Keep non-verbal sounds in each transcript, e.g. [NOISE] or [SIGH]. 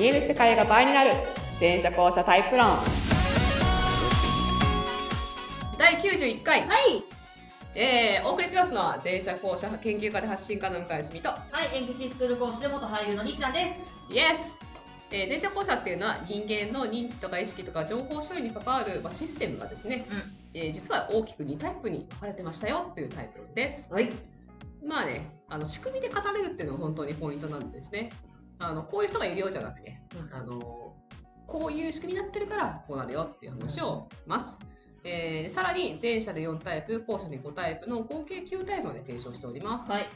見える世界が倍になる電車交差タイプ論第91回、はい。えー、お送りしますのは電車交差研究家で発信家の向井澄とはい、演劇スクール講師で元俳優のりっちゃんです。イエスえー、電車交差っていうのは人間の認知とか意識とか情報処理に関わる、まあ、システムがですね、うんえー実は大きく2タイプに分かれてましたよというタイプ論です。はい。まあね、あの仕組みで語れるっていうのが本当にポイントなんですね。あのこういう人がいるようじゃなくて、うんあのこういう仕組みになってるからこうなるよっていう話をします。えーさらに前者で4タイプ、後者で5タイプの合計9タイプまで提唱しております。はい。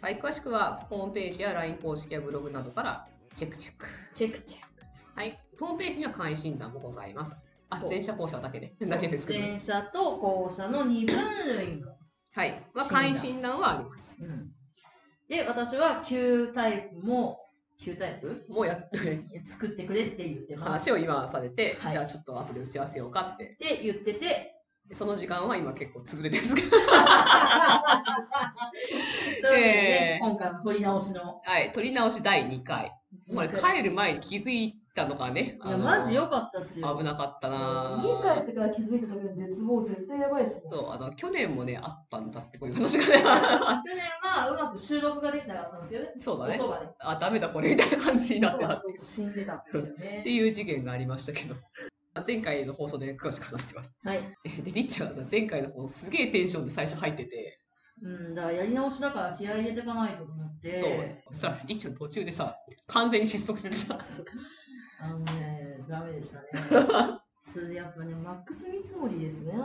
はい、詳しくはホームページや LINE 公式やブログなどからチェックチェック。チェックチェック。はい、ホームページには簡易診断もございます。あ前者後者だけで、だけですけど。前者と後者の二分類の。はい、まあ、診断簡易診断はあります。うん。で、私は9タイプも、9タイプ？もうやって、作ってくれって言ってます。話を今されて、はいじゃあちょっと後で打ち合わせようかって。って言ってて、その時間は今結構潰れてるんですけど。[LAUGHS] そういうわけでね、えー今回も取り直しの。はい、取り直し第2回。これい帰る前に気づいたのがね、や、のマジ良かったっすよ。危なかったな家帰ってから気づいた時の絶望絶対やばいっすもん。そうあの去年もねあったんだってこういう話がね去年はうまく収録ができなかったんですよね。そうだね音がね。あダメだこれみたいな感じになってた死んでたんですよってね。いう事件がありましたけど前回の放送で詳しく話してますはい。でりっちゃんがさ前回の方すげえテンションで最初入っててうん、だからやり直しだから気合い入れていかないとと思って。そうそしたらりっちゃん途中でさ完全に失速しててさあのね、ダメでしたね。[LAUGHS] それでやっぱね、マックス見積もりですね。[LAUGHS]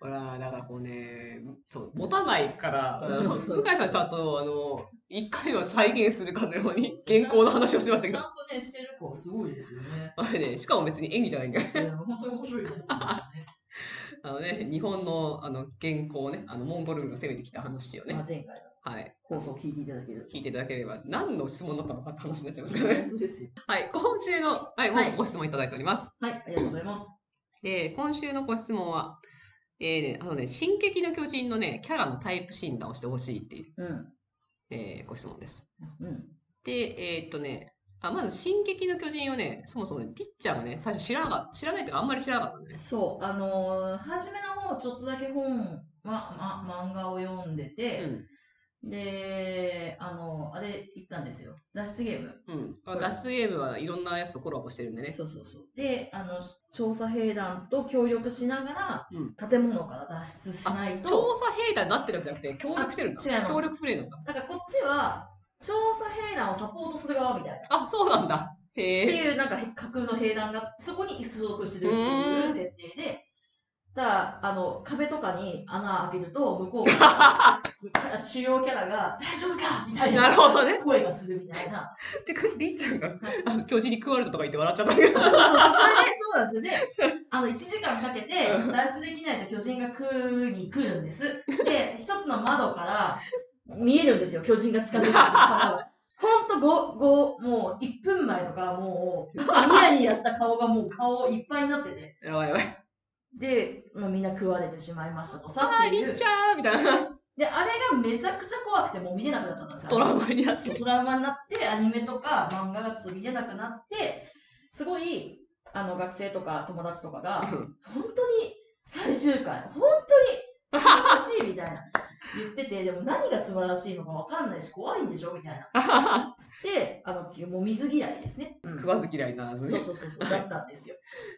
ほらだからこうねそう持たないから向井さんちゃんとあの一回は再現するかのように原稿の話をしてましたけどちゃんとね、してる子すごいですよね。あれねしかも別に演技じゃないんだよ本当に面白いと思うんですよね。[LAUGHS] あのね、日本のあの原稿をね、あのモンゴル軍が攻めてきた話をねまあ、前回のはい、放送を聞いていただける。聞いていただければ、何の質問だったのかって話になっちゃいますからね。本当ですよ。はい、今週の、はい、もはいうご質問いただいております。はい、ありがとうございます。えー今週のご質問は、えーね、あのね、進撃の巨人のね、キャラのタイプ診断をしてほしいっていう、うん。えーご質問です。うん。で、えーっとね、あまず、進撃の巨人をね、そもそもリッチャーがね、最初知らなかった、知らないというか、あんまり知らなかったね。そう、あのー初めの方、ちょっとだけ本、ま、ま、漫画を読んでて、うん。で、あの、あれ行ったんですよ。脱出ゲーム。うん。脱出ゲームはいろんなやつとコラボしてるんでね。そうそうそう。で、あの、調査兵団と協力しながら、うん建物から脱出しないと、調査兵団になってるわけじゃなくて、協力してるんだ。あ違います協力プレイなんだ。なんかこっちは、調査兵団をサポートする側みたいな。あ、そうなんだ。ってへえ。いうなんか架空の兵団がそこに所属してるっていう設定で、だからあの壁とかに穴開けると向こうが [LAUGHS] 主要キャラが大丈夫かみたいなるほどね。声がするみたいな。で、りっちゃんが、あの、巨人に食われたとか言って笑っちゃったけど。そうそうそう、それでそうなんですよね。[LAUGHS] あの1時間かけて脱出できないと巨人が食うに来るんです。で、一つの窓から見えるんですよ、巨人が近づいてくる顔が。ほんとご、ご、もう1分前とかもう、ずっとニヤニヤした顔がもう顔いっぱいになってて。やばいやばい。で、もうみんな食われてしまいましたとさっていうりっち。ゃーみたいな。で、あれがめちゃくちゃ怖くてもう見れなくなっちゃったんですよ。トラウマになってトラウマになって、アニメとか漫画がちょっと見れなくなって、すごい、あの、学生とか友達とかが、本当に最終回、本当に素晴らしいみたいな言ってて、でも何が素晴らしいのかわかんないし、怖いんでしょみたいな。[LAUGHS] つって、あの、もう水嫌いですね。食わず嫌いならずね。そうそうそうそう、だったんですよ。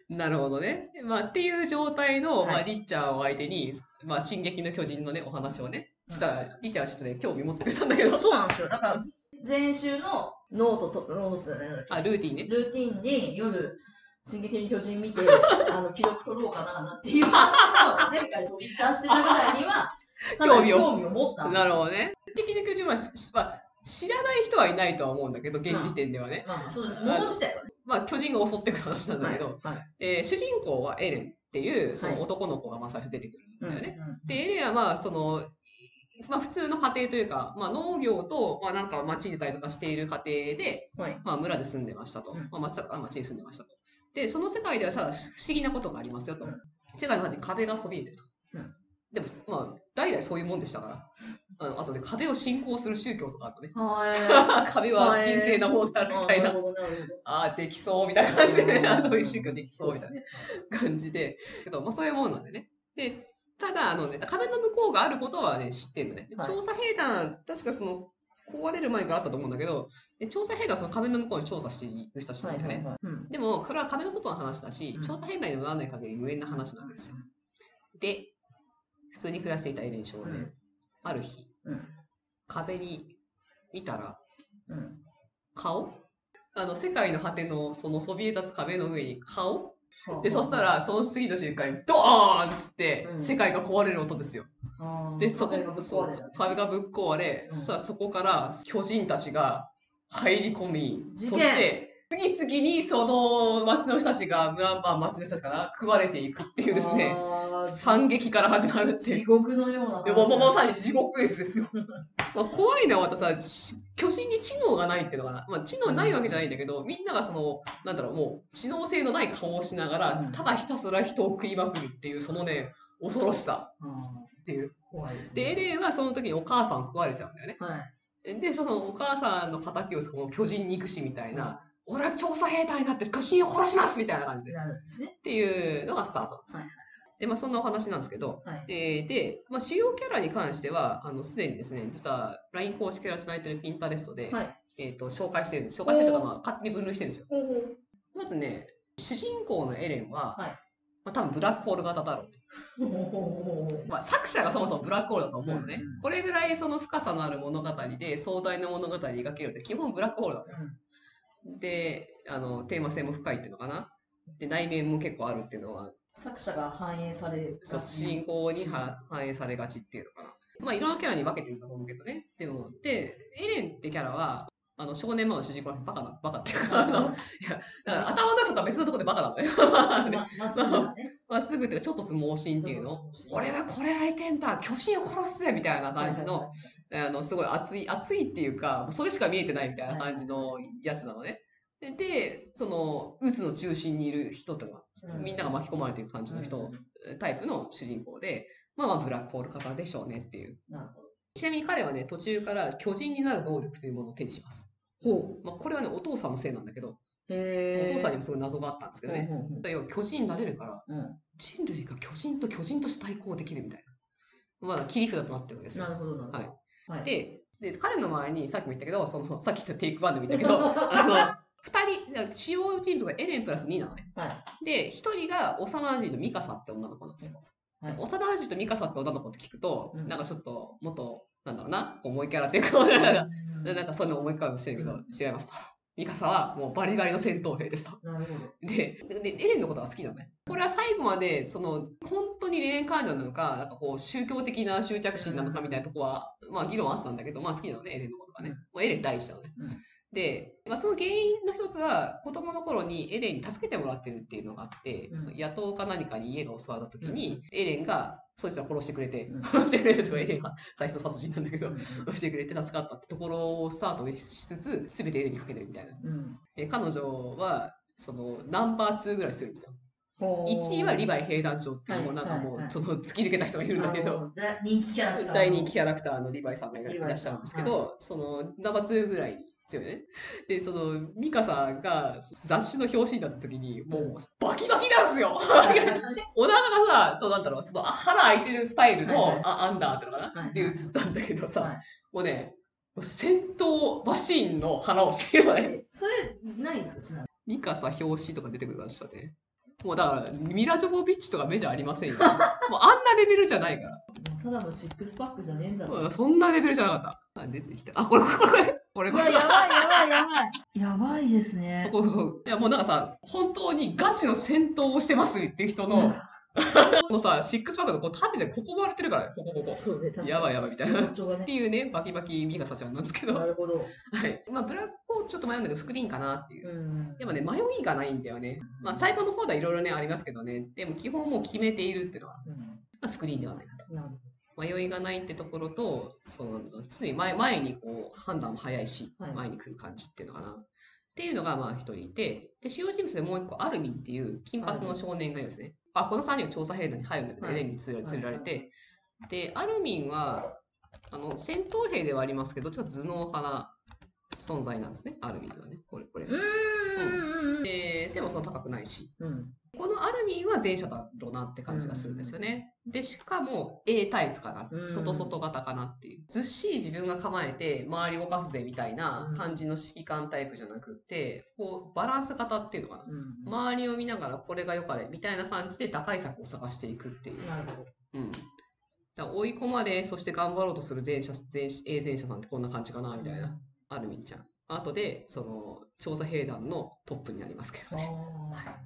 なるほどね。まあ、っていう状態の、まあ、はいりっちゃんを相手に、まあ、進撃の巨人のね、お話をね、したら、りっちゃんはちょっとね、興味持ってくれたんだけど、[LAUGHS] そうなんですよ。だから、前週のノートと、ノートじゃないあ、ルーティンね。ルーティンに夜、進撃の巨人見て、[LAUGHS] あの、記録取ろうかな、なんていう話を前回飛び出してたぐらいには、[LAUGHS] 興味を持ったんですよ。なるほどね。進撃の巨人は、しまあ、知らない人はいないとは思うんだけど、現時点ではね。まあまあ、そうです。物自体はね。まあ、巨人が襲ってくる話なんだけど、はい。はいえー主人公はエレンっていう、そはいの男の子がまあ最初出てくるんだよね。うんで、エレンはまあ、その、まあ普通の家庭というか、まあ農業と、まあなんか町にいたりとかしている家庭で、はい。まあ村で住んでましたと。うんまあ町あ町に住んでましたと。で、その世界ではさ、不思議なことがありますよと。うん世界の中に壁がそびえてると。うんでも、まあ、代々そういうもんでしたから。あのあとね、壁を信仰する宗教とかあるとね。は [LAUGHS] 壁は神聖なものであみたいなああ、できそうみたいな感じでね、うんあどういう宗教でき。そうみたいな感じで。けど、まあそういうもんなんでね。で、ただ、あのね、壁の向こうがあることはね、知ってんのね。はい調査兵団、確かその、壊れる前からあったと思うんだけど、で調査兵団はその壁の向こうに調査している人たちなはいんだよね。でも、これは壁の外の話だし、うん調査兵団にもならない限り無縁な話なわけですよ。で、普通に暮らしていたエレン少年、うん。ある日、うん。壁に見たら、うん。顔？あの、世界の果ての、そのそびえ立つ壁の上に顔？はあで、そした、ら、その次の瞬間に、ドーンっつって、うん。世界が壊れる音ですよ。で、そこ壁がぶっ壊れたんですね。壁がぶっ壊れ、うん。そしたらそこから巨人たちが入り込み、そして、次々にその町の人たちが、村まあ町の人たちかな、食われていくっていうですね、惨劇から始まるっていう。地獄のような話でもままさに地獄絵図ですよ。[LAUGHS] まあ、怖いのはまたさ、し巨人に知能がないっていうのかな。まあ、知能ないわけじゃないんだけど、みんながその、なんだろう、もう、知能性のない顔をしながら、うんただひたすら人を食いまくるっていう、そのね、恐ろしさあっていう。ー怖いですで、エね。レンはその時にお母さんを食われちゃうんだよね。はい。で、そのお母さんの敵をこの巨人憎しみたいな、俺は調査兵隊になって巨人を殺しますみたいな感じで。っなるんですね。ていうのがスタート。はいはいで、まあそんなお話なんですけど、はい。えーで、まあ、主要キャラに関しては、あの、すでにですね、実は LINE 公式キャラつないでるピンタレストで、はい。えっ、と、紹介してるんです。紹介してるとか、まあ、勝手に分類してるんですよ。まずね、主人公のエレンは、はいまあ、多分ブラックホール型だろうまあ、作者がそもそもブラックホールだと思うのね。うんうんこれぐらいその深さのある物語で壮大な物語を描けるって基本ブラックホールだったよ。で、あの、テーマ性も深いっていうのかな？で、内面も結構あるっていうのは、作者が反映される。そう主人公には反映されがちっていうのかな。まあ、いろんなキャラに分けてるんだと思うけどね。でも、で、エレンってキャラは、あの、少年漫画の主人公はバカな、バカっていうか、あの、いや、だから頭の出すとは別のところでバカなんだよ。ま [LAUGHS] まっすぐだね。まあ、すぐっていうか、ちょっと盲信っていうの。俺はこれやりてんだ巨人を殺すぜみたいな感じの、あの、すごい熱い、熱いっていうか、それしか見えてないみたいな感じのやつなのね。で、でその、渦の中心にいる人とか、うんみんなが巻き込まれていく感じの人、うんタイプの主人公で、まあまあブラックホール型でしょうねっていう。ちなみに彼はね、途中から巨人になる能力というものを手にします。ほまあこれはね、お父さんのせいなんだけど。お父さんにもすごい謎があったんですけどね。ほうほう要は巨人になれるから、うん人類が巨人と巨人として対抗できるみたいな。まあ切り札となってるわけですよなるほど。はい。はい。で、で彼の周りにさっきも言ったけど、その [LAUGHS] さっき言ったテイクワンでも言ったけど、[LAUGHS] あの、二人、主要人物がエレンプラス2なのね。はい。で、一人が幼馴染のミカサって女の子なんですよ。はい幼馴染とミカサって女の子って聞くと、うんなんかちょっと、もっと、なんだろうな、重いキャラっていうか、なんか [LAUGHS] なんかそういうの思い浮かぶかもしれないけど、うん違いますと。ミカサはもうバリバリの戦闘兵ですと。なるほど。で、でエレンのことが好きなのね。これは最後まで、その、本当に恋愛感情なのか、なんかこう、宗教的な執着心なのかみたいなとこは、まあ議論あったんだけど、まあ好きなのね、エレンのことがね。うんまあ、エレン第一なのね。うんで、まあ、その原因の一つは、子供の頃にエレンに助けてもらってるっていうのがあって、うんその野党か何かに家が襲われた時に、エレンがそいつら殺してくれて、うん殺してくれてとかエレンは再捜殺人なんだけど、うん殺してくれて助かったってところをスタートしつつ、すべてエレンにかけてるみたいな。うん。え彼女は、その、ナンバー2ぐらい強いんですよ。ほう1位はリヴァイ兵団長っていう、はいもうなんかもう、その突き抜けた人がいるんだけど、あのだ人気キャラクターの。大人気キャラクターのリヴァイさんがいらっしゃるんですけど、その、ナンバー2ぐらいに強いね。で、その、ミカさんが雑誌の表紙になった時に、もう、バキバキなんですよ [LAUGHS] お腹がさ、そうなんだろう、ちょっとあ腹開いてるスタイルの、はいはいあアンダーってのかな、はいはいで映ったんだけどさ、はいもうね、戦闘マシーンの顔をしてるよね。えそれ、ないですか？ちなみミカサ表紙とか出てくるからちょっと待って？もうだから、ミラ・ジョボビッチとか目じゃありませんよ。[LAUGHS] もうあんなレベルじゃないから。に。ただのシックスパックじゃねえんだそんなレベルじゃなかった。あ、出てきた。あ、これ、これ、これ、これ、これ。やばいやばいやばい。やばいですね。こうそう。いや、もうなんかさ、本当にガチの戦闘をしてますっていう人の、[LAUGHS] このさ、シックスパックのこう縦でここ割れてるからね、ここ、ここ。そうね。やばいやばいみたいな。ねて。いうね、バキバキミカサちゃんなんですけど。はなるほど。い。まあ、ブラックホールちょっと迷うんだけど、スクリーンかなっていう。うん。でもね、迷いがないんだよね。まあ、最後の方ではいろいろね、ありますけどね。でも基本もう決めているっていうのは、うんまあ、スクリーンではないかと。なるほ迷いがないってところと、そうなんだ常に前前にこう判断も早いし、はい前に来る感じっていうのかな。っていうのがまあ一人いて、で、主要人物でもう一個、アルミンっていう金髪の少年がいるんですね。あ、この3人は調査兵団に入るんだけど、はいエレンに連れ連れられて、で、アルミンは、あの、戦闘兵ではありますけど、ちょっと頭脳派な存在なんですね、アルミンはね。これ、これ。うーん。で、背もそんな高くないし。うん。このアルミンは前者だろうなって感じがするんですよね。で、しかも A タイプかなう。ん外外型かなっていう。ずっしり自分が構えて周り動かすぜみたいな感じの指揮官タイプじゃなくて、こうバランス型っていうのかな。うん。周りを見ながらこれが良かれみたいな感じで打開策を探していくっていう。なるほど。うん。だ追い込まれ、そして頑張ろうとする前者、前 A 前者さんってこんな感じかなみたいな。アルミンちゃん。後で、その、調査兵団のトップになりますけどあね。あ。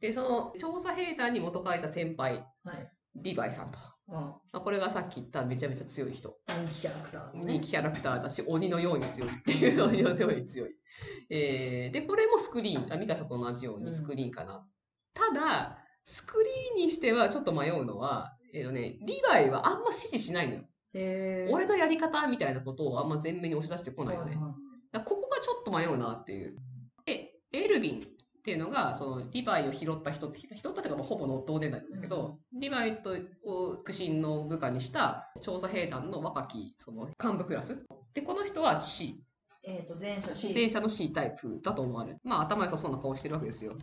で、その、調査兵団に元書いた先輩、はい。リヴァイさんと。あまあ、これがさっき言っためちゃめちゃ強い人。人気キャラクターの人ね。気キャラクターだし、鬼のように強いっていう、鬼のように強い。[LAUGHS] えー、で、これもスクリーン、あミカサと同じようにスクリーンかな。ただ、スクリーンにしてはちょっと迷うのは、えっ、とね、リヴァイはあんま指示しないのよ。俺のやり方みたいなことをあんま前面に押し出してこないよね。ここがちょっと迷うなっていう。で、エルビンっていうのが、その、リヴァイを拾った人拾ったっていうか、まあほぼの同年代なんだけど、リヴァイとを苦心の部下にした調査兵団の若き、その、幹部クラス。で、この人は C。えっと、前者 C。前者の C タイプだと思われる。まあ、頭良さそうな顔してるわけですよ。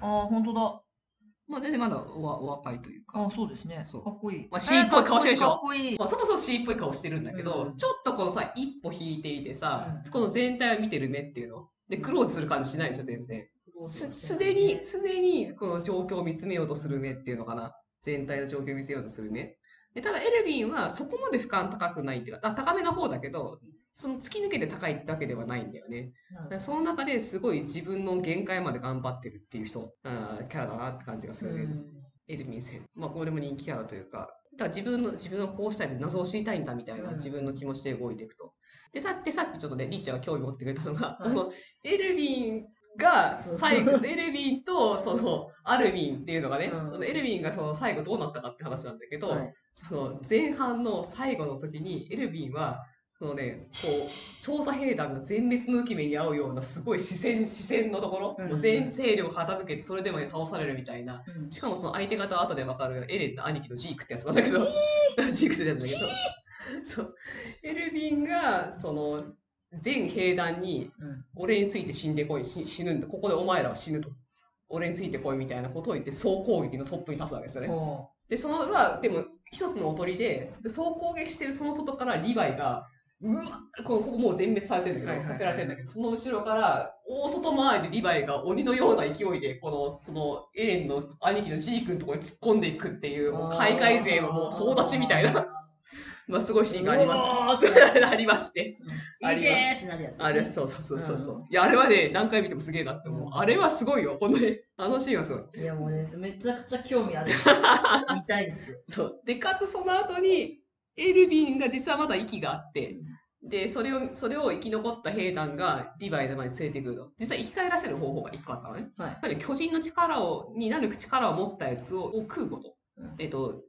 ああ、本当だ。まあ、全然まだおわお若いというか。ああ、そうですね。そうかっこいい。まあ C っぽい顔してるでしょ？かっこいい。まあ、そもそも C っぽい顔してるんだけど、うんちょっとこのさ、一歩引いていてさ、うんこの全体を見てる目っていうの？で、クローズする感じしないでしょ、全然。すすすでに、すでにこの状況を見つめようとする目っていうのかな。全体の状況を見せようとする目。でただ、エルヴィンはそこまで負荷高くないっていうか、あ高めの方だけど、その突き抜けて高いだけではないんだよね。だからその中ですごい自分の限界まで頑張ってるっていう人、あーキャラだなって感じがするね。エルヴィン戦。まあ、これも人気キャラというか、だ自分の、自分はこうしたいで謎を知りたいんだみたいなうん。自分の気持ちで動いていくと。で、さっき、さっきちょっとね、リッチャーが興味持ってくれたのが、はい。このエルヴィンが最後、エルヴィンとそのアルヴィンっていうのがね、うん。そのエルヴィンがその最後どうなったかって話なんだけど、はい。その前半の最後の時にエルヴィンは、そのね、こう、調査兵団が全滅の浮き目に遭うようなすごい視線、視線のところ、うんもう全勢力傾けてそれでも倒されるみたいな、うんしかもその相手方は後でわかるエレンと兄貴のジークってやつなんだけど、ジーク [LAUGHS] ってやつなんだけど、そう。エルヴィンが、その、全兵団に、うん俺について死んでこい、し死ぬんだ。ここでお前らは死ぬと。俺についてこいみたいなことを言って、総攻撃のトップに立つわけですよね。ほで、そのは、でも、一つのおとりで、で総攻撃してるその外からリヴァイが、うわこここもう全滅されてるんだけど、はいはいはいさせられてるんだけど、その後ろから、大外回りでリヴァイが鬼のような勢いで、この、その、エレンの兄貴のジークのところに突っ込んでいくっていう、もう海外勢はもう総立ちみたいな、[LAUGHS] まあ、すごいシーンがありました。ありまして。いけーってなるやつね。あれ、そうそうそうそうそう、うんいや、あれはね、何回見てもすげえなって思う。うんあれはすごいよ、本当に。あのシーンはすごい。いやもうね、めちゃくちゃ興味ある。[LAUGHS] 見たいですよ。そう。で、かつその後に、エルヴィンが実はまだ息があって、で、それを、それを生き残った兵団がリヴァイの前に連れてくるの。実は生き返らせる方法が一個あったのね。はいやっぱり巨人の力を、になる力を持ったやつをを食うこと。うんえっと、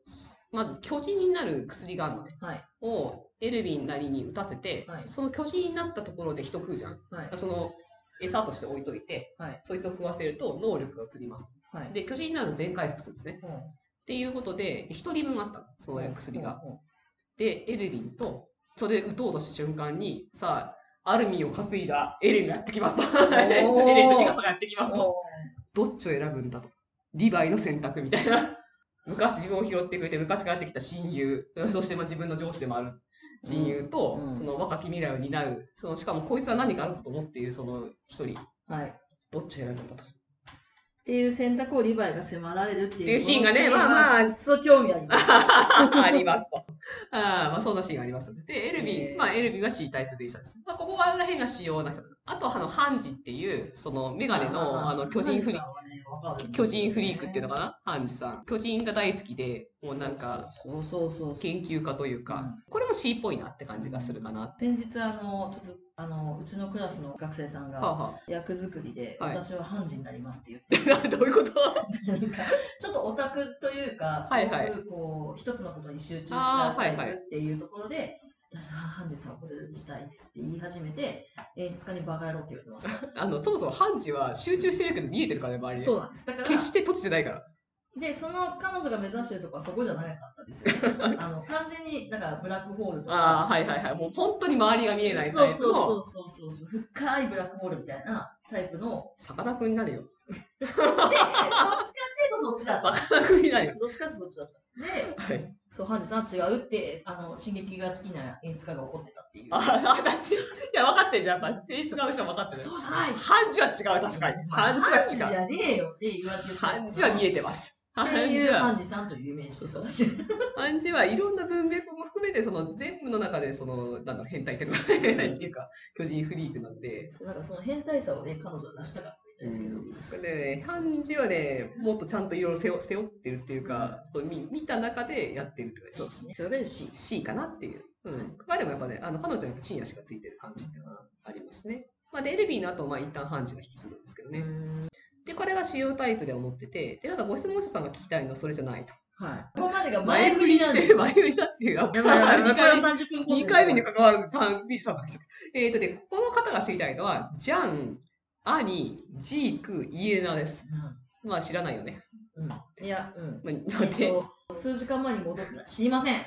まず巨人になる薬があるのね。はい。をエルヴィンなりに打たせて、はいその巨人になったところで人食うじゃん。はい。その餌として置いといて、はいそいつを食わせると能力が移ります。はい。で、巨人になると全回復するんですね。うんっていうことで、一人分あったの、その薬が。うんうんで、エルヴィンと、それで撃とうとした瞬間に、さあ、アルミンを担いだエレンがやってきますと。[LAUGHS] エレンとミカサがやってきますと。おどっちを選ぶんだと。リヴァイの選択みたいな。[LAUGHS] 昔自分を拾ってくれて、昔からやってきた親友、そしてまあ自分の上司でもある親友と、うんうんその若き未来を担う、そのしかもこいつは何かあるぞと思っているその一人、ーはい。っどっちを選ぶんだと。ていう選択をリヴァイが迫られるっていう。シーンがねまあまあそ興味あります。[LAUGHS] ありますと。[LAUGHS] ああ、まあそんなシーンがあります。で、エルビン、えーまあエルビンは C タイプ前者です。まあここら辺が主要な人。あと、あの、ハンジっていう、そのメガネの、あの、巨人フリーク。巨人フリークっていうのかな？ハンジさん。巨人が大好きで、もうなんか、そうそうそう。研究家というか、うんこれも C っぽいなって感じがするかな。は先日あのちょっとあのうちのクラスの学生さんあ、がは役作りで、はい私は判事になりますって言ってあ、[LAUGHS] どういうこと？なんかちょっとオタクというかすごはいはいくこう一つのことに集中しちゃっていうところで、私は判事さんをモデルにしたいですって言い始めて演出家にバカ野郎って言われてました。あの、そもそもハンジは集中してるけど見えてるからね、周りで。そうなんです。だから決して閉じてないから。で、その彼女が目指してるとこはそこじゃなかったですよね。[LAUGHS] あの、完全に、だからブラックホールとか。ああ、はいはいはい。もう本当に周りが見えないタイプそうの、そうそうそうそう。深いブラックホールみたいなタイプの。さかなクンになるよ。そっち、どっちかっていうとそっちだった。さかなクンになるよ。どっちかってそっちだった。で、はい。そう、ハンジさんは違うって、あの、進撃が好きな演出家が怒ってたっていう。あ、私、いや、分かってんじゃん。やっぱ、性質がの人は分かってる。そうじゃないハンジは違う、確かに。ハンジハンジじは違う。ゃねえよって言われてるハンジは見えてます。ハっていうンジはハンジさんというイメージです、私。ハンジはいろんな文脈も含めて、その全部の中で、その、なんだろう、変態っていうか、変態っていうか、巨人フリークなんで、そうなんかその変態さをね、彼女は出したかったみたいですけど。でね、ハンジはね、もっとちゃんといろいろ背負ってるっていうか、そう見見た中でやってるって感じそうですね。それで C。C かなっていう。うん。まあでもやっぱね、あの彼女はやっぱ地に足がついてる感じっていうのはありますね。まあで、エルビーの後、まあ一旦ハンジが引き継ぐんですけどね。うんで、これが主要タイプで思ってて、で、ただご質問者さんが聞きたいのはそれじゃないと。はい。ここまでが前振りなんですよ。前振りだっていう。やばいやばいやばい、2これは回目30分コース二回目に関わらず、単ビーさんが来ちゃった。えっ、とで、この方が知りたいのは、ジャン、アニ、ジーク、イエレナです。まあ知らないよね。うん。うん。いや、うん。まあ、え待っと、数時間前に戻ってた。知りません。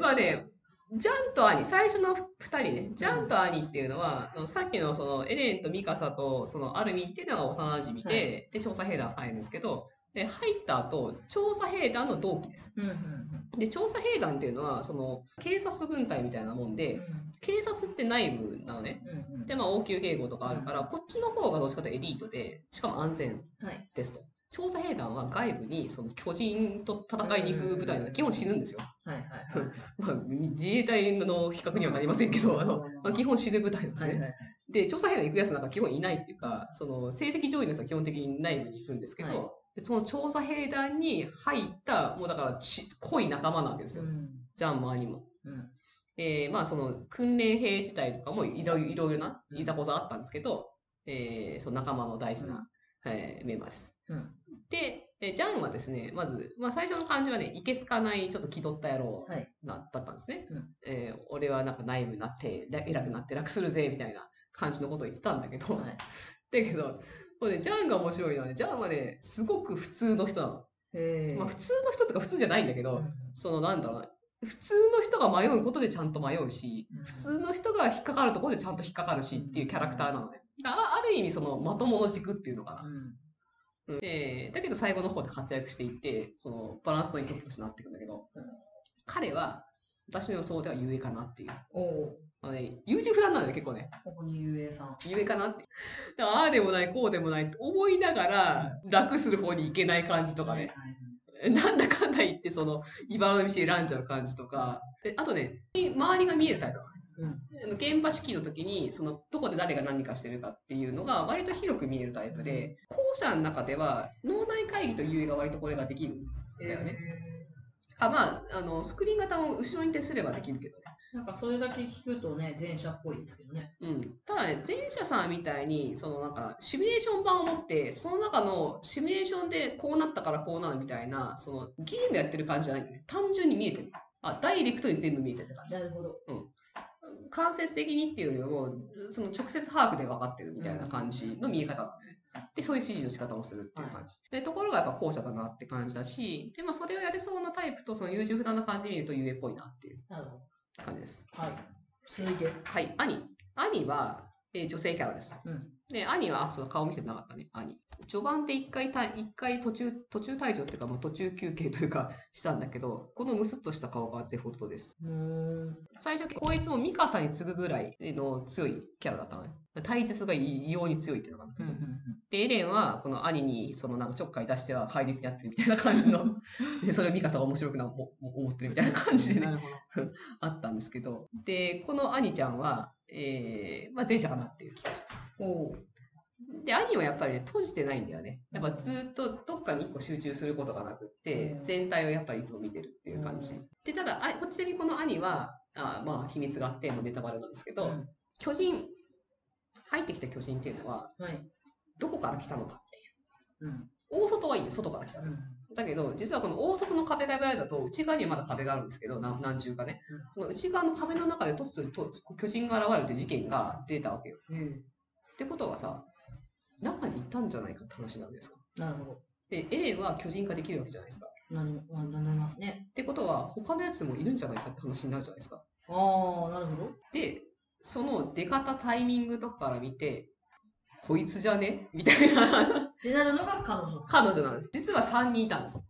まあね、ジャンとアニ、最初の2人ね、ジャンとアニっていうのは、あのさっきのそのエレンとミカサとそのアルミンっていうのが幼馴染で、はで、調査兵団入るんですけど、で入った後、調査兵団の同期です。うんうんで、調査兵団っていうのは、その、警察軍隊みたいなもんうん。で、警察って内部なのね。うんうん。で、まあ、応急警護とかあるから、こっちの方がどっちかとエリートで、しかも安全はい。ですと。調査兵団は外部にその巨人と戦いに行く部隊なので、基本死ぬんですよ。はいはいはい。[LAUGHS] まあ、自衛隊の比較にはなりませんけど、あの、まあ、基本死ぬ部隊なんですね。はいはい。で、調査兵団行くやつなんか基本いないっていうか、その、成績上位のやつは基本的に内部に行くんですけど、はいでその調査兵団に入った、もうだからち、濃い仲間なわけですよ。うん。ジャンもアニも。うん。えーまあその訓練兵自体とかもいろいろないざこざあったんですけど、えーその仲間の大事な、えーメンバーです。うん。で、えージャンはですね、まず、まあ、最初の感じはね、いけすかない、ちょっと気取った野郎はい。な、だったんですね。うんえー俺はなんか内部になって、ら偉くなって楽するぜ、みたいな感じのことを言ってたんだけど、はい。[LAUGHS] だけど、これね、ジャンが面白いのはね、ジャンはね、すごく普通の人なの。へまあ、普通の人とか普通じゃないんだけど、うんそのなんだろうな、普通の人が迷うことでちゃんと迷うしうん、普通の人が引っかかるところでちゃんと引っかかるしっていうキャラクターなのね。あある意味そのまともの軸っていうのかな。うん。えーだけど最後の方で活躍していって、そのバランスのいい曲としてなっていくんだけどうん、彼は私の予想ではゆえかなっていう。おお。あのね、優柔不断なのよ、結構ね。ここにゆえさん。ゆえかなって。ああでもない、こうでもないって思いながら楽する方に行けない感じとかね。なんだかんだ言って、その、茨の道選んじゃう感じとか。であとね、周りが見えるタイプなのね。うん。現場式の時に、その、どこで誰が何かしてるかっていうのが、割と広く見えるタイプで、後者の中では、脳内会議というが割とこれができるんだよね。あ、まあ、あの、スクリーン型を後ろに徹すればできるけどね。なんかそれだけ聞くとね、前者っぽいですけどね。うん。ただね、前者さんみたいに、そのなんか、シミュレーション版を持って、その中のシミュレーションでこうなったからこうなるみたいな、そのゲームやってる感じじゃないんだよね。単純に見えてる。あ、ダイレクトに全部見えてるって感じ。なるほど。間接的にっていうよりも、その直接把握で分かってるみたいな感じの見え方ね。で、そういう指示の仕方をするっていう感じ。で、ところがやっぱ後者だなって感じだし、で、まあそれをやれそうなタイプとその優柔不断な感じで見るとゆえっぽいなっていう感じです。ど。はい。続いて。はい、兄。兄は、えー女性キャラです。うん。で、兄は、あその顔見せてなかったね、兄。序盤で一回た、一回途中、途中退場っていうか、もう途中休憩というか、[LAUGHS] したんだけど、このムスッとした顔がデフォルトです。最初、こいつもミカサに次ぐぐらいの強いキャラだったのね。体術が異様に強いっていうのかな。うんうんで、エレンは、この兄に、そのなんかちょっかい出しては怪力にやってるみたいな感じの、[LAUGHS] でそれをミカサが面白くなも思ってるみたいな感じでね。あったんですけど、で、この兄ちゃんは、えー、まあ前者かなっていう気がします。おお。で、兄はやっぱりね、閉じてないんだよね。やっぱずっとどっかに一個集中することがなくってう、ん全体をやっぱりいつも見てるっていう感じうん。で、ただ、あこっちでこの兄は、あまあ秘密があって、もうネタバレなんですけど、うん巨人、入ってきた巨人っていうのは、はい。どこから来たのかっていう。うん。大外はいいよ、外から来たの。うん。だけど、実はこの大外の壁が破られたと、内側にはまだ壁があるんですけど、何何重かねうん。その内側の壁の中で突如と巨人が現れるって事件が出たわけよ。うん。ってことはさ、中にいたんじゃないかって話なんですか？なるほど。で、エレンは巨人化できるわけじゃないですか。なるなななりますね。ってことは、他のやつもいるんじゃないかって話になるじゃないですか。ああ、なるほど。で、その出方タイミングとかから見て、こいつじゃね？みたいなでなるのが彼女。彼女なんです。実は3人いたんです。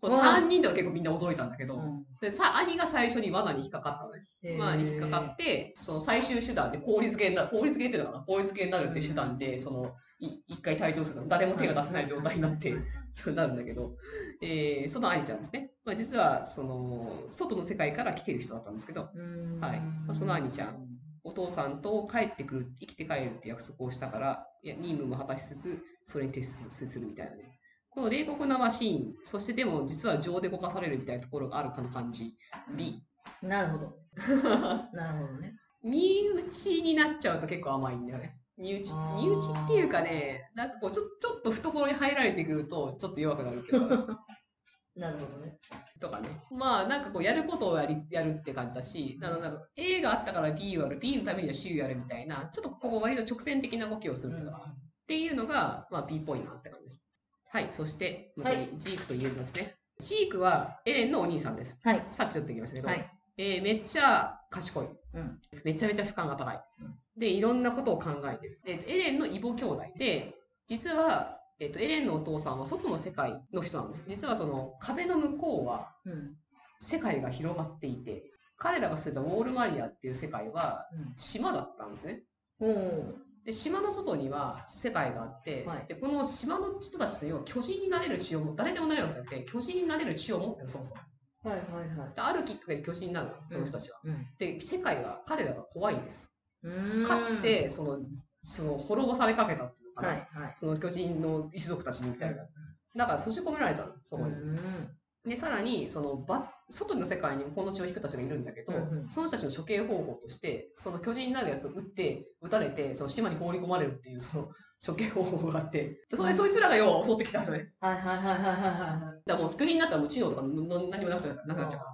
こううん3人では結構みんな驚いたんだけど、うんでさ兄が最初に罠に引っかかったのね。罠に引っかかって、その最終手段で効率系になる、効率系っていうのかな？効率系になるっていう手段で、その、い一回退場するの。誰も手が出せない状態になって、[LAUGHS] そうなるんだけど、えーその兄ちゃんですね。まあ、実は、その、外の世界から来てる人だったんですけど、うんはいまあその兄ちゃん。お父さんと帰ってくる、生きて帰るって約束をしたから、いや任務も果たしつつ、それに徹すするみたいなね。この冷酷なマシーン、そしてでも実は情で動かされるみたいなところがあるかの感じ。B。なるほど。[LAUGHS] なるほどね。身内になっちゃうと結構甘いんだよね。身内身内っていうかね、なんかこう、ちょちょっと懐に入られてくると、ちょっと弱くなるけど、[LAUGHS] なるほどね。とかね。まあ、なんかこう、やることをやりやるって感じだし、なのなんか A があったから B をやる、B のためには C をやるみたいな、ちょっとここ割と直線的な動きをするとか、っていうのが、まあ、B っぽいなって感じです。はい、そして、残りジークと言えるんですね。ジークはエレンのお兄さんです。はい。さっきちょっと言いましたけど、はい。えーめっちゃ賢い、うんめちゃめちゃ負荷が高い、うんで、いろんなことを考えてる。で、エレンの異母兄弟で、実は、えっと、エレンのお父さんは外の世界の人なのね。実はその壁の向こうはうん。世界が広がっていて、彼らが住んだウォールマリアっていう世界はうん。島だったんですね。おーで、島の外には世界があって、はいで、この島の人たちと要は巨人になれる血をも、誰でもなれるわけじゃなくて、巨人になれる血を持ってる、そもそも。はいはいはい。であるきっかけで巨人になるの、その人たちは。うん。で、世界が、彼らが怖いんです。うんかつ、て、その、その、滅ぼされかけたっていうのかな。はいはい。その巨人の一族たちにみたいな。だから閉じ込められたの、そこに。うんで、さらに、その、ば、外の世界にこの血を引く人たちがいるんだけど、うんうんその人たちの処刑方法として、その巨人になるやつを撃って、撃たれて、その島に放り込まれるっていう、その、処刑方法があって、でそれ、そいつらが要は襲ってきたのね。はいはいはいはい。だからもう巨人になったらもう知能とかの何もなくなっちゃうから。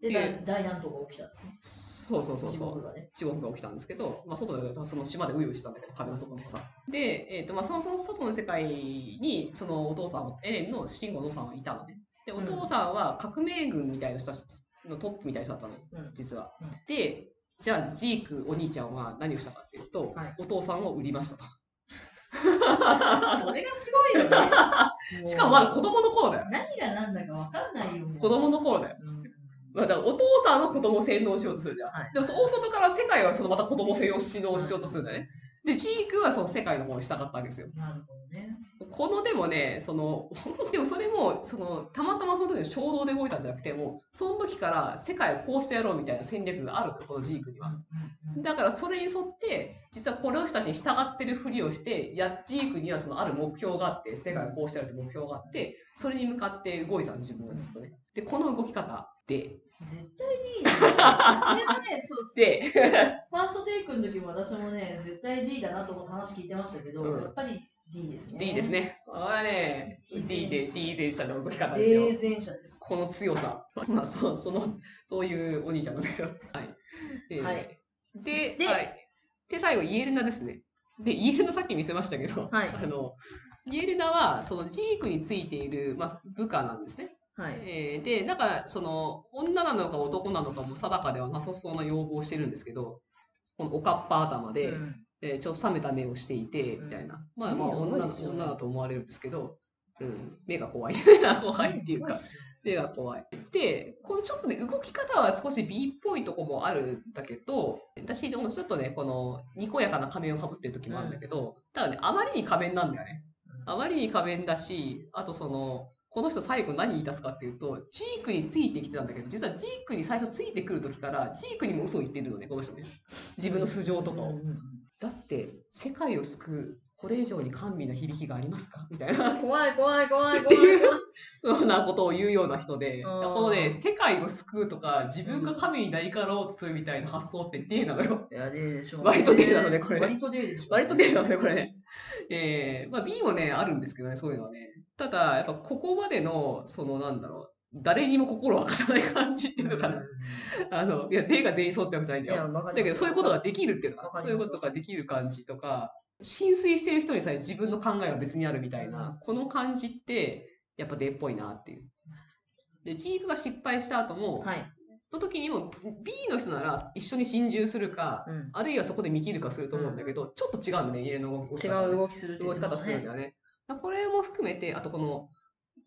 で、で大大乱闘が起きたんですね。そうそうそうそう地獄。がね。地獄が起きたんですけど、まあ、外でその島でういうしてたんだけど、壁の外でさ。で、えっ、と、まあ、そのその外の世界に、そのお父さん、エレンの主人公のお父さんはいたのね。で、お父さんは革命軍みたいな人たちのトップみたいな人だったの実はうん。で、じゃあ、ジークお兄ちゃんは何をしたかっていうと、はいお父さんを売りましたと。それがすごいよね。[LAUGHS] しかもまだ子供の頃だよ。何が何だか分かんないよ。子供の頃だよ。うんまあ、だからお父さんは子供を洗脳しようとするじゃん。はいでも、大外から世界はそのまた子供を洗脳しようとするんだよね。で、ジークはその世界の方に従ったわけですよ。なるほどね。このでもね、その、[LAUGHS] でもそれも、その、たまたまその時の衝動で動いたんじゃなくて、もう、その時から世界をこうしてやろうみたいな戦略があると、このジークには。だからそれに沿って、実はこの人たちに従ってるふりをして、やジークにはそのある目標があって、世界をこうしてやるって目標があって、それに向かって動いたの、自分はずっとね。で、この動き方で、絶対は [LAUGHS] ね、そう、で、ファーストテイクの時も私もね、絶対 D だなと思って話聞いてましたけど、うんやっぱり D ですね。D です。ね。これはね、D D で、前 D 前者の動き方ですよ。霊前者です。この強さ。まあ、そう、その、そういうお兄ちゃんなんだけど。はい。えーはいで、ではい。で、最後、イエルナですね。で、イエルナさっき見せましたけど、はいあの、イエルナは、そのジークについている、まあ、部下なんですね。はい。えーで、だから、その、女なのか男なのかも定かではなさそうな要望をしてるんですけど、このおかっぱ頭で、うんえーちょっと冷めた目をしていて、みたいな。まあまあ、女多いっすよね女だと思われるんですけど、うん、目が怖い。[LAUGHS] 怖いっていうか、目が怖い。で、このちょっとね、動き方は少し B っぽいとこもあるんだけど、私、ちょっとね、この、にこやかな仮面をかぶってる時もあるんだけど、ただね、あまりに仮面なんだよね。あまりに仮面だし、あとその、この人最後何言い出すかっていうと、ジークについてきてたんだけど、実はジークに最初ついてくる時から、ジークにも嘘を言ってるのね、この人ね。自分の素性とかを。だって、世界を救う、これ以上に甘美な響きがありますか？みたいな。怖い怖い怖いって怖いいうようなことを言うような人で、このね、世界を救うとか、自分が神になりかろうとするみたいな発想って D なのよ。いや、D でしょう、割と D なのねこれね割と D でしょう、割と D なのね、これね。えー、まあ B もね、あるんですけどね、そういうのはね。ただ、やっぱここまでの、そのなんだろう、誰にも心を沸かさない感じっていうのかな。あの、いや、D が全員そうってわけじゃないんだよ。だけど、そういうことができるっていうのかな。そういうことができる感じとか、浸水してる人にさえ自分の考えが別にあるみたいな、この感じって、やっぱ D っぽいなっていう。で、ジークが失敗した後も、はい。の時にも B の人なら一緒に心中するか、うん。あるいはそこで見切るかすると思うんだけど、ちょっと違うんだね、家の動きねう動きするって言動き方。するんだよね。これも含めて、あとこの、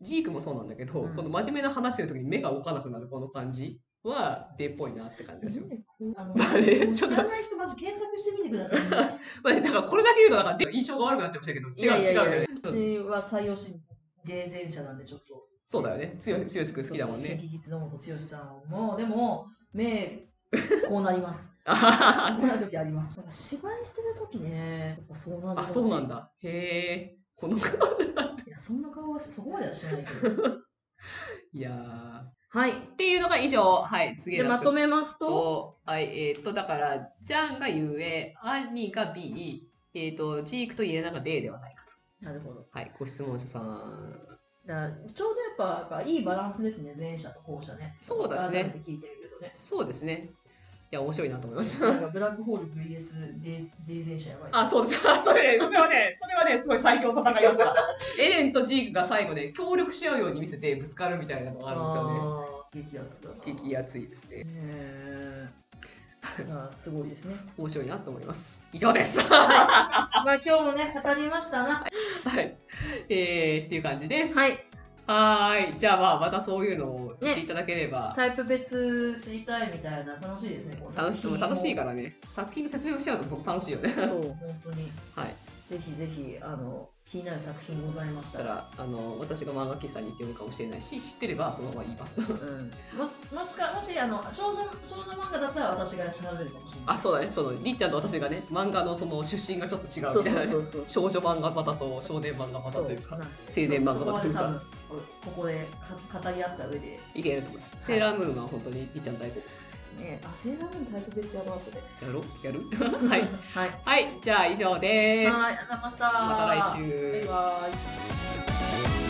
ジークもそうなんだけど、うんこの真面目な話してる時に目が動かなくなるこの感じは、デーっぽいなって感じがします。[LAUGHS] あのまあね知らない人、まず検索してみてくださいね。まあね、だからこれだけ言うと、なんか印象が悪くなっちゃいましたけど、違ういやいやいや違うよね。私は採用し、デー前者なんで、ちょっと。そうだよね。強い、強い好きだもんね。キンキキッズの本剛さんも、でも、目、こうなります。[LAUGHS] こうなる時あります。なんか芝居してる時ね、やっぱそうなるあ、そうなん。だ。へえ。この、いや、そんな顔はそこまではしないけど。[LAUGHS] いやー。はい。っていうのが以上。はい、次で、まとめますと、と、はい、えっ、と、だから、ジャンが U A、兄が B、えっ、と、ジークとイレナが D ではないかと。なるほど。はい、ご質問者さん。だからちょうどやっぱやっぱいいバランスですね、前者と後者ね。そうですね改めて聞いてるけどね。そうですね。いや、面白いなと思います。ブラックホール VS デデー前者やばいあ、そうです。[LAUGHS] あそれ、それはね、それはね、すごい最強の戦いだった。[LAUGHS] エレンとジークが最後ね、協力し合うように見せてぶつかるみたいなのがあるんですよね。激アツだな。激アツいですね。あ、すごいですね。面白いなと思います。以上です。まあ今日もね、語りましたな。はい。えー、っていう感じです。はい。はーい。じゃあまあ、またそういうのを言っていただければ、タイプ別知りたいみたいな楽しいですね。楽し作品を楽しいからね。作品の説明をしちゃうと楽しいよね。そう、[LAUGHS] 本当に。はい。ぜひぜひ、あの、気になる作品ございましたたら。ら、あの、私が漫画喫茶に行って読むかもしれないし、知ってればそのまま言います。うん、もしもしかもしあの少女少女漫画だったら私が調べるかもしれない。あ、そうだね。その、りっちゃんと私がね、漫画のその出身がちょっと違そううみたいなね。そうそうそう。少女漫画型と少年漫画型というか、青年漫画型というかそこは多分ここでか語り合った上で、いけると思います。セーラームーンは本当にりっちゃん大好きです。ね、あセーラームーンタイプ別やろう後で。やろう？やる？[LAUGHS] はい。はい。はい。じゃあ以上です。はい、ありがとうございました。また来週。バイバイ。